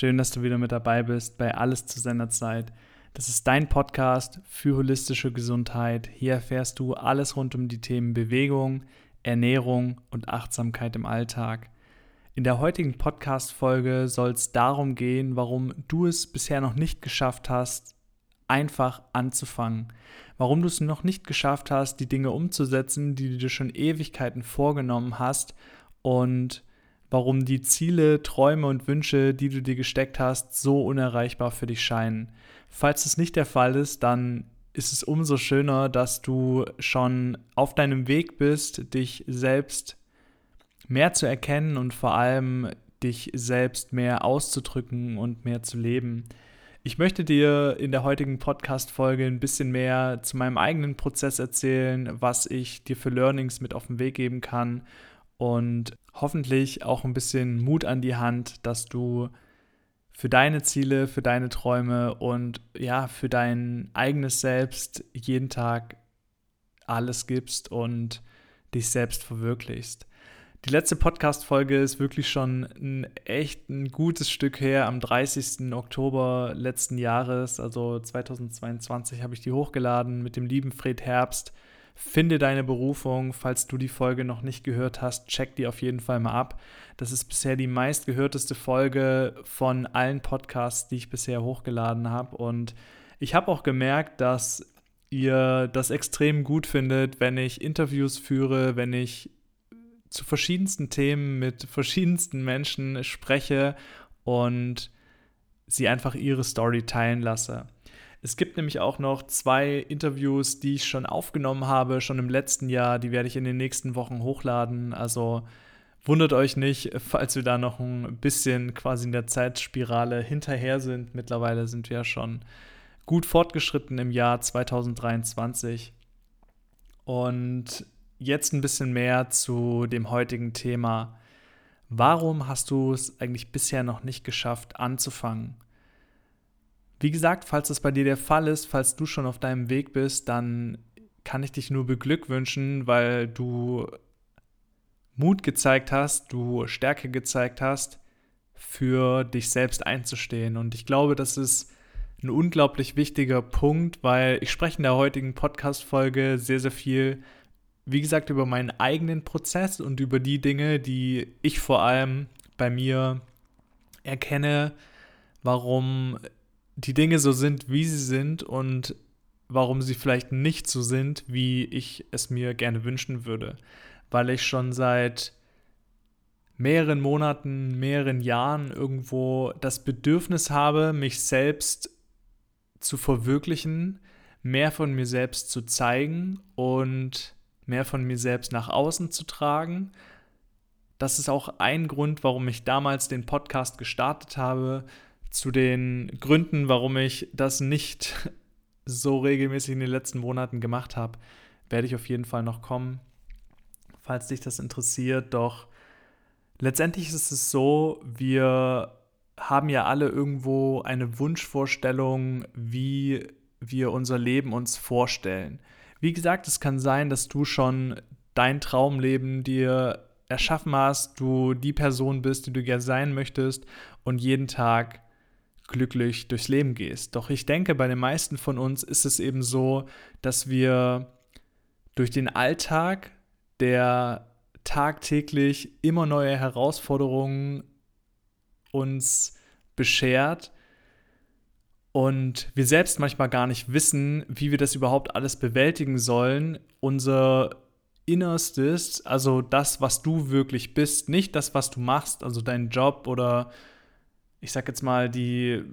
Schön, dass du wieder mit dabei bist bei Alles zu seiner Zeit. Das ist dein Podcast für holistische Gesundheit. Hier erfährst du alles rund um die Themen Bewegung, Ernährung und Achtsamkeit im Alltag. In der heutigen Podcast-Folge soll es darum gehen, warum du es bisher noch nicht geschafft hast, einfach anzufangen. Warum du es noch nicht geschafft hast, die Dinge umzusetzen, die du dir schon Ewigkeiten vorgenommen hast und warum die Ziele, Träume und Wünsche, die du dir gesteckt hast, so unerreichbar für dich scheinen. Falls es nicht der Fall ist, dann ist es umso schöner, dass du schon auf deinem Weg bist, dich selbst mehr zu erkennen und vor allem dich selbst mehr auszudrücken und mehr zu leben. Ich möchte dir in der heutigen Podcast-Folge ein bisschen mehr zu meinem eigenen Prozess erzählen, was ich dir für Learnings mit auf den Weg geben kann und hoffentlich auch ein bisschen Mut an die Hand, dass du für deine Ziele, für deine Träume und ja, für dein eigenes Selbst jeden Tag alles gibst und dich selbst verwirklichst. Die letzte Podcast-Folge ist wirklich schon ein echt ein gutes Stück her. Am 30. Oktober letzten Jahres, also 2022, habe ich die hochgeladen mit dem lieben Fred Herbst. Finde deine Berufung. Falls du die Folge noch nicht gehört hast, check die auf jeden Fall mal ab. Das ist bisher die meistgehörteste Folge von allen Podcasts, die ich bisher hochgeladen habe. Und ich habe auch gemerkt, dass ihr das extrem gut findet, wenn ich Interviews führe, wenn ich zu verschiedensten Themen mit verschiedensten Menschen spreche und sie einfach ihre Story teilen lasse. Es gibt nämlich auch noch zwei Interviews, die ich schon aufgenommen habe, schon im letzten Jahr. Die werde ich in den nächsten Wochen hochladen. Also wundert euch nicht, falls wir da noch ein bisschen quasi in der Zeitspirale hinterher sind. Mittlerweile sind wir ja schon gut fortgeschritten im Jahr 2023. Und jetzt ein bisschen mehr zu dem heutigen Thema. Warum hast du es eigentlich bisher noch nicht geschafft, anzufangen? Wie gesagt, falls das bei dir der Fall ist, falls du schon auf deinem Weg bist, dann kann ich dich nur beglückwünschen, weil du Mut gezeigt hast, du Stärke gezeigt hast, für dich selbst einzustehen. Und ich glaube, das ist ein unglaublich wichtiger Punkt, weil ich spreche in der heutigen Podcast-Folge sehr, sehr viel, wie gesagt, über meinen eigenen Prozess und über die Dinge, die ich vor allem bei mir erkenne, warum die Dinge so sind, wie sie sind und warum sie vielleicht nicht so sind, wie ich es mir gerne wünschen würde. Weil ich schon seit mehreren Monaten, mehreren Jahren irgendwo das Bedürfnis habe, mich selbst zu verwirklichen, mehr von mir selbst zu zeigen und mehr von mir selbst nach außen zu tragen. Das ist auch ein Grund, warum ich damals den Podcast gestartet habe, zu den Gründen, warum ich das nicht so regelmäßig in den letzten Monaten gemacht habe, werde ich auf jeden Fall noch kommen, falls dich das interessiert. Doch letztendlich ist es so, wir haben ja alle irgendwo eine Wunschvorstellung, wie wir unser Leben uns vorstellen. Wie gesagt, es kann sein, dass du schon dein Traumleben dir erschaffen hast, du die Person bist, die du gerne sein möchtest und jeden Tag glücklich durchs Leben gehst. Doch ich denke, bei den meisten von uns ist es eben so, dass wir durch den Alltag, der tagtäglich immer neue Herausforderungen uns beschert und wir selbst manchmal gar nicht wissen, wie wir das überhaupt alles bewältigen sollen, unser Innerstes, also das, was du wirklich bist, nicht das, was du machst, also dein Job oder ich sag jetzt mal, die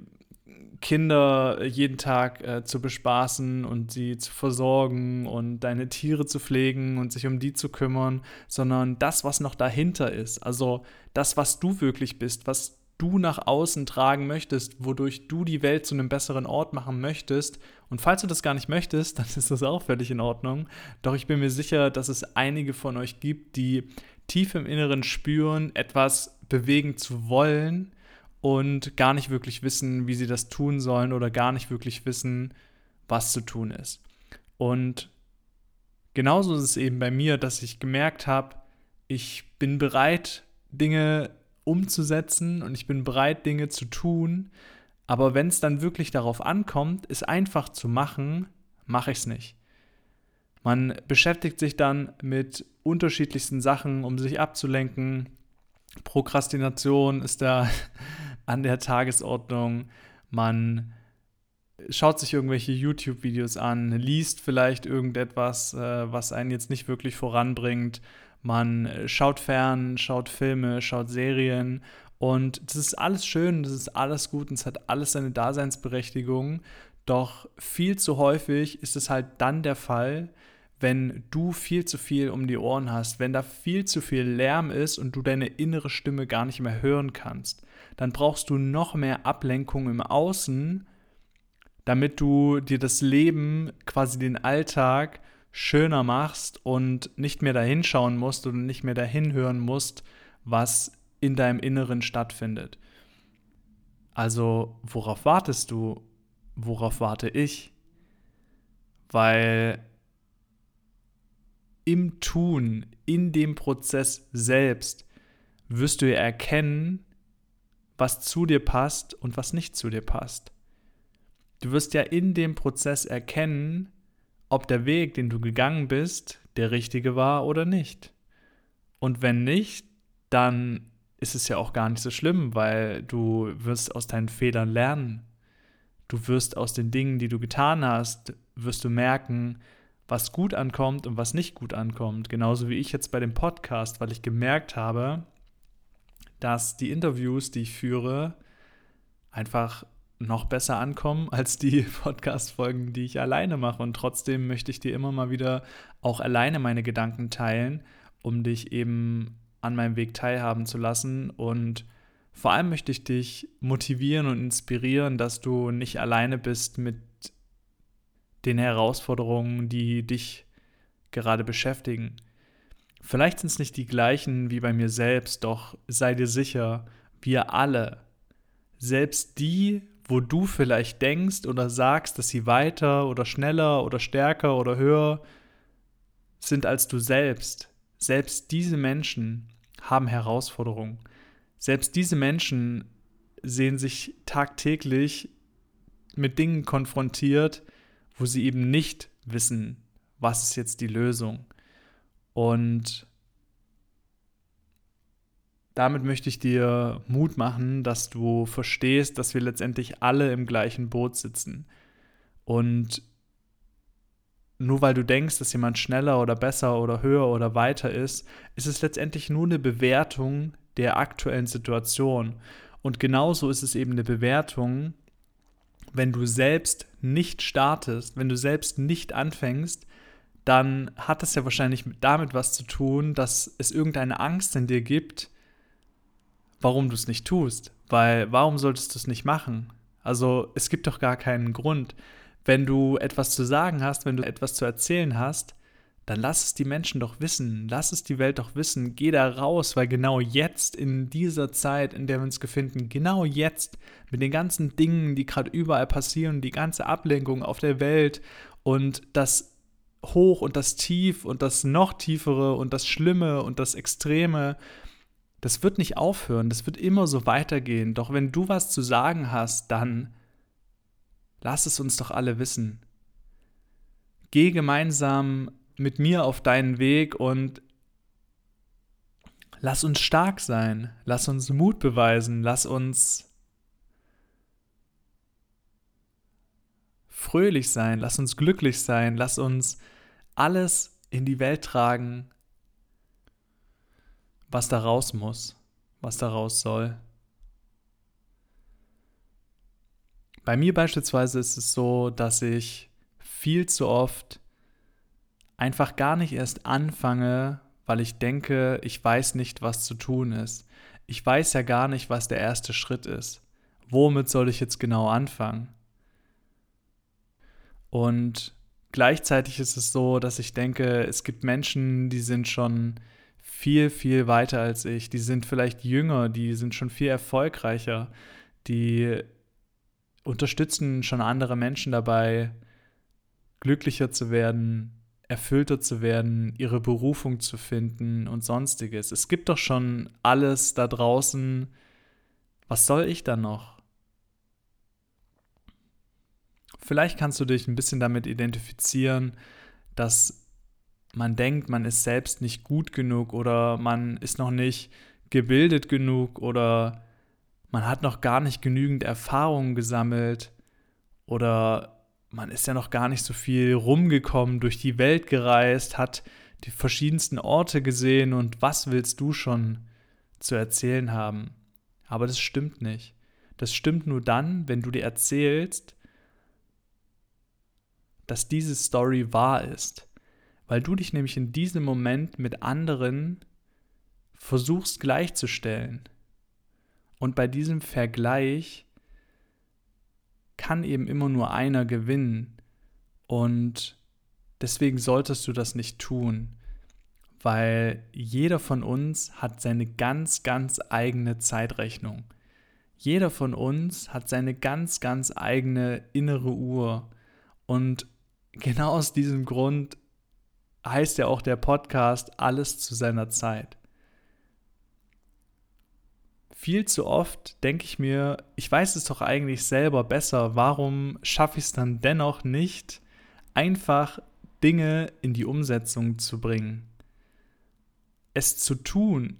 Kinder jeden Tag äh, zu bespaßen und sie zu versorgen und deine Tiere zu pflegen und sich um die zu kümmern, sondern das, was noch dahinter ist. Also das, was du wirklich bist, was du nach außen tragen möchtest, wodurch du die Welt zu einem besseren Ort machen möchtest. Und falls du das gar nicht möchtest, dann ist das auch völlig in Ordnung. Doch ich bin mir sicher, dass es einige von euch gibt, die tief im Inneren spüren, etwas bewegen zu wollen und gar nicht wirklich wissen, wie sie das tun sollen oder gar nicht wirklich wissen, was zu tun ist. Und genauso ist es eben bei mir, dass ich gemerkt habe, ich bin bereit, Dinge umzusetzen und ich bin bereit, Dinge zu tun. Aber wenn es dann wirklich darauf ankommt, es einfach zu machen, mache ich es nicht. Man beschäftigt sich dann mit unterschiedlichsten Sachen, um sich abzulenken. Prokrastination ist da an der Tagesordnung. Man schaut sich irgendwelche YouTube-Videos an, liest vielleicht irgendetwas, äh, was einen jetzt nicht wirklich voranbringt. Man schaut fern, schaut Filme, schaut Serien und das ist alles schön, das ist alles gut und es hat alles seine Daseinsberechtigung. Doch viel zu häufig ist es halt dann der Fall, wenn du viel zu viel um die Ohren hast, wenn da viel zu viel Lärm ist und du deine innere Stimme gar nicht mehr hören kannst, dann brauchst du noch mehr Ablenkung im Außen, damit du dir das Leben, quasi den Alltag schöner machst und nicht mehr dahin schauen musst und nicht mehr dahin hören musst, was in deinem Inneren stattfindet. Also, worauf wartest du? Worauf warte ich? Weil im Tun, in dem Prozess selbst, wirst du erkennen, was zu dir passt und was nicht zu dir passt. Du wirst ja in dem Prozess erkennen, ob der Weg, den du gegangen bist, der richtige war oder nicht. Und wenn nicht, dann ist es ja auch gar nicht so schlimm, weil du wirst aus deinen Fehlern lernen. Du wirst aus den Dingen, die du getan hast, wirst du merken, was gut ankommt und was nicht gut ankommt. Genauso wie ich jetzt bei dem Podcast, weil ich gemerkt habe, dass die Interviews, die ich führe, einfach noch besser ankommen als die Podcast-Folgen, die ich alleine mache. Und trotzdem möchte ich dir immer mal wieder auch alleine meine Gedanken teilen, um dich eben an meinem Weg teilhaben zu lassen. Und vor allem möchte ich dich motivieren und inspirieren, dass du nicht alleine bist mit den Herausforderungen, die dich gerade beschäftigen. Vielleicht sind es nicht die gleichen wie bei mir selbst, doch sei dir sicher, wir alle, selbst die, wo du vielleicht denkst oder sagst, dass sie weiter oder schneller oder stärker oder höher sind als du selbst, selbst diese Menschen haben Herausforderungen. Selbst diese Menschen sehen sich tagtäglich mit Dingen konfrontiert, wo sie eben nicht wissen, was ist jetzt die Lösung. Und damit möchte ich dir Mut machen, dass du verstehst, dass wir letztendlich alle im gleichen Boot sitzen. Und nur weil du denkst, dass jemand schneller oder besser oder höher oder weiter ist, ist es letztendlich nur eine Bewertung der aktuellen Situation. Und genauso ist es eben eine Bewertung wenn du selbst nicht startest, wenn du selbst nicht anfängst, dann hat das ja wahrscheinlich damit was zu tun, dass es irgendeine Angst in dir gibt, warum du es nicht tust. Weil warum solltest du es nicht machen? Also es gibt doch gar keinen Grund. Wenn du etwas zu sagen hast, wenn du etwas zu erzählen hast, dann lass es die Menschen doch wissen, lass es die Welt doch wissen, geh da raus, weil genau jetzt, in dieser Zeit, in der wir uns befinden, genau jetzt, mit den ganzen Dingen, die gerade überall passieren, die ganze Ablenkung auf der Welt und das Hoch und das Tief und das noch tiefere und das Schlimme und das Extreme, das wird nicht aufhören, das wird immer so weitergehen. Doch wenn du was zu sagen hast, dann lass es uns doch alle wissen. Geh gemeinsam mit mir auf deinen Weg und lass uns stark sein, lass uns Mut beweisen, lass uns fröhlich sein, lass uns glücklich sein, lass uns alles in die Welt tragen, was da raus muss, was da raus soll. Bei mir beispielsweise ist es so, dass ich viel zu oft einfach gar nicht erst anfange, weil ich denke, ich weiß nicht, was zu tun ist. Ich weiß ja gar nicht, was der erste Schritt ist. Womit soll ich jetzt genau anfangen? Und gleichzeitig ist es so, dass ich denke, es gibt Menschen, die sind schon viel, viel weiter als ich. Die sind vielleicht jünger, die sind schon viel erfolgreicher, die unterstützen schon andere Menschen dabei, glücklicher zu werden, erfüllter zu werden, ihre Berufung zu finden und sonstiges. Es gibt doch schon alles da draußen. Was soll ich dann noch? Vielleicht kannst du dich ein bisschen damit identifizieren, dass man denkt, man ist selbst nicht gut genug oder man ist noch nicht gebildet genug oder man hat noch gar nicht genügend Erfahrungen gesammelt oder man ist ja noch gar nicht so viel rumgekommen, durch die Welt gereist, hat die verschiedensten Orte gesehen und was willst du schon zu erzählen haben? Aber das stimmt nicht. Das stimmt nur dann, wenn du dir erzählst, dass diese Story wahr ist. Weil du dich nämlich in diesem Moment mit anderen versuchst gleichzustellen. Und bei diesem Vergleich kann eben immer nur einer gewinnen. Und deswegen solltest du das nicht tun, weil jeder von uns hat seine ganz, ganz eigene Zeitrechnung. Jeder von uns hat seine ganz, ganz eigene innere Uhr. Und genau aus diesem Grund heißt ja auch der Podcast Alles zu seiner Zeit viel zu oft denke ich mir, ich weiß es doch eigentlich selber besser, warum schaffe ich es dann dennoch nicht, einfach Dinge in die Umsetzung zu bringen? Es zu tun,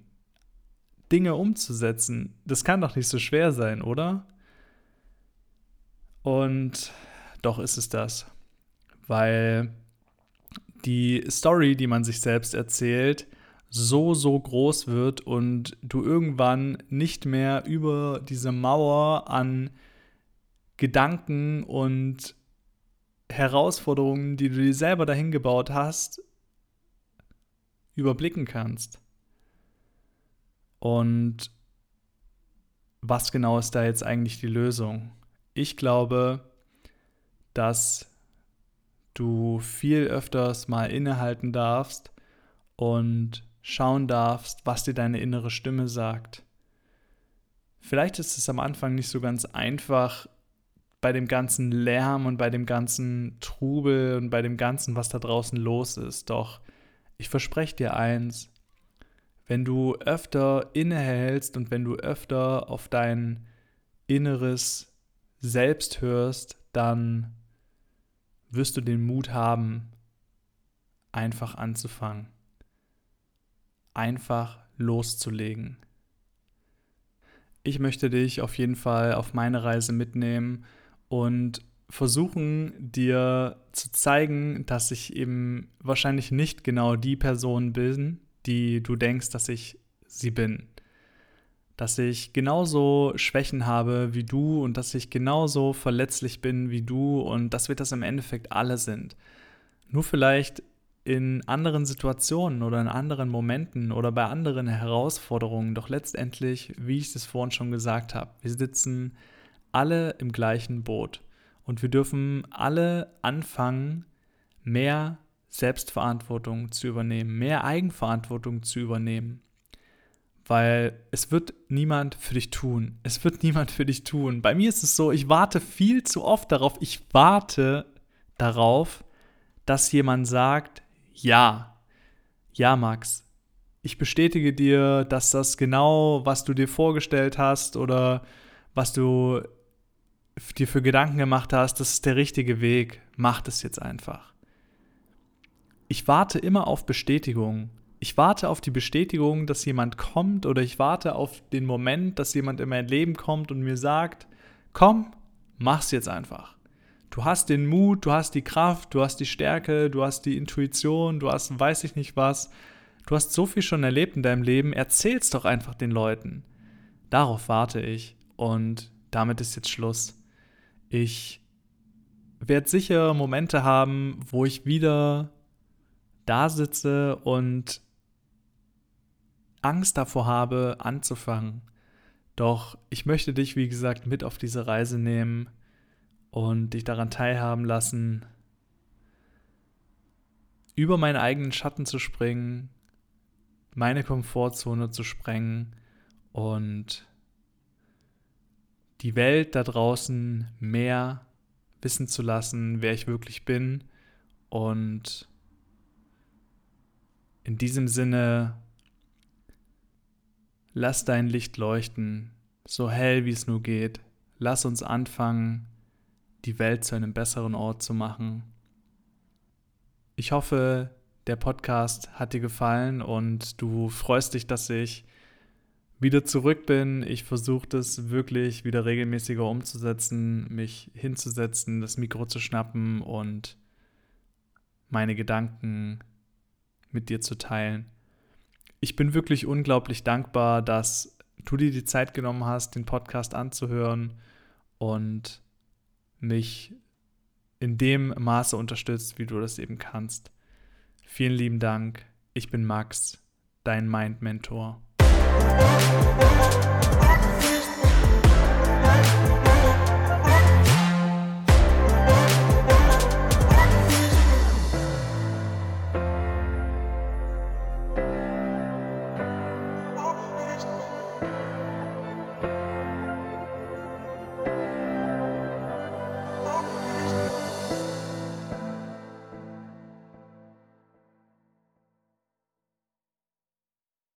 Dinge umzusetzen, das kann doch nicht so schwer sein, oder? Und doch ist es das, weil die Story, die man sich selbst erzählt, so, so groß wird und du irgendwann nicht mehr über diese Mauer an Gedanken und Herausforderungen, die du dir selber dahin gebaut hast, überblicken kannst. Und was genau ist da jetzt eigentlich die Lösung? Ich glaube, dass du viel öfters mal innehalten darfst und schauen darfst, was dir deine innere Stimme sagt. Vielleicht ist es am Anfang nicht so ganz einfach, bei dem ganzen Lärm und bei dem ganzen Trubel und bei dem ganzen, was da draußen los ist. Doch ich verspreche dir eins, wenn du öfter innehältst und wenn du öfter auf dein inneres Selbst hörst, dann wirst du den Mut haben, einfach anzufangen einfach loszulegen. Ich möchte dich auf jeden Fall auf meine Reise mitnehmen und versuchen dir zu zeigen, dass ich eben wahrscheinlich nicht genau die Person bin, die du denkst, dass ich sie bin. Dass ich genauso Schwächen habe wie du und dass ich genauso verletzlich bin wie du und dass wir das im Endeffekt alle sind. Nur vielleicht in anderen Situationen oder in anderen Momenten oder bei anderen Herausforderungen. Doch letztendlich, wie ich es vorhin schon gesagt habe, wir sitzen alle im gleichen Boot und wir dürfen alle anfangen, mehr Selbstverantwortung zu übernehmen, mehr Eigenverantwortung zu übernehmen. Weil es wird niemand für dich tun. Es wird niemand für dich tun. Bei mir ist es so, ich warte viel zu oft darauf. Ich warte darauf, dass jemand sagt, ja, ja, Max, ich bestätige dir, dass das genau, was du dir vorgestellt hast oder was du dir für Gedanken gemacht hast, das ist der richtige Weg. Mach das jetzt einfach. Ich warte immer auf Bestätigung. Ich warte auf die Bestätigung, dass jemand kommt oder ich warte auf den Moment, dass jemand in mein Leben kommt und mir sagt, komm, mach's jetzt einfach. Du hast den Mut, du hast die Kraft, du hast die Stärke, du hast die Intuition, du hast weiß ich nicht was. Du hast so viel schon erlebt in deinem Leben, erzähl's doch einfach den Leuten. Darauf warte ich und damit ist jetzt Schluss. Ich werde sicher Momente haben, wo ich wieder da sitze und Angst davor habe, anzufangen. Doch ich möchte dich, wie gesagt, mit auf diese Reise nehmen und dich daran teilhaben lassen, über meinen eigenen Schatten zu springen, meine Komfortzone zu sprengen und die Welt da draußen mehr wissen zu lassen, wer ich wirklich bin und In diesem Sinne, lass dein Licht leuchten, so hell wie es nur geht. Lass uns anfangen, die Welt zu einem besseren Ort zu machen. Ich hoffe, der Podcast hat dir gefallen und du freust dich, dass ich wieder zurück bin. Ich versuche das wirklich wieder regelmäßiger umzusetzen, mich hinzusetzen, das Mikro zu schnappen und meine Gedanken mit dir zu teilen ich bin wirklich unglaublich dankbar, dass du dir die Zeit genommen hast, den Podcast anzuhören und mich in dem Maße unterstützt, wie du das eben kannst. Vielen lieben Dank. Ich bin Max, dein Mind Mentor.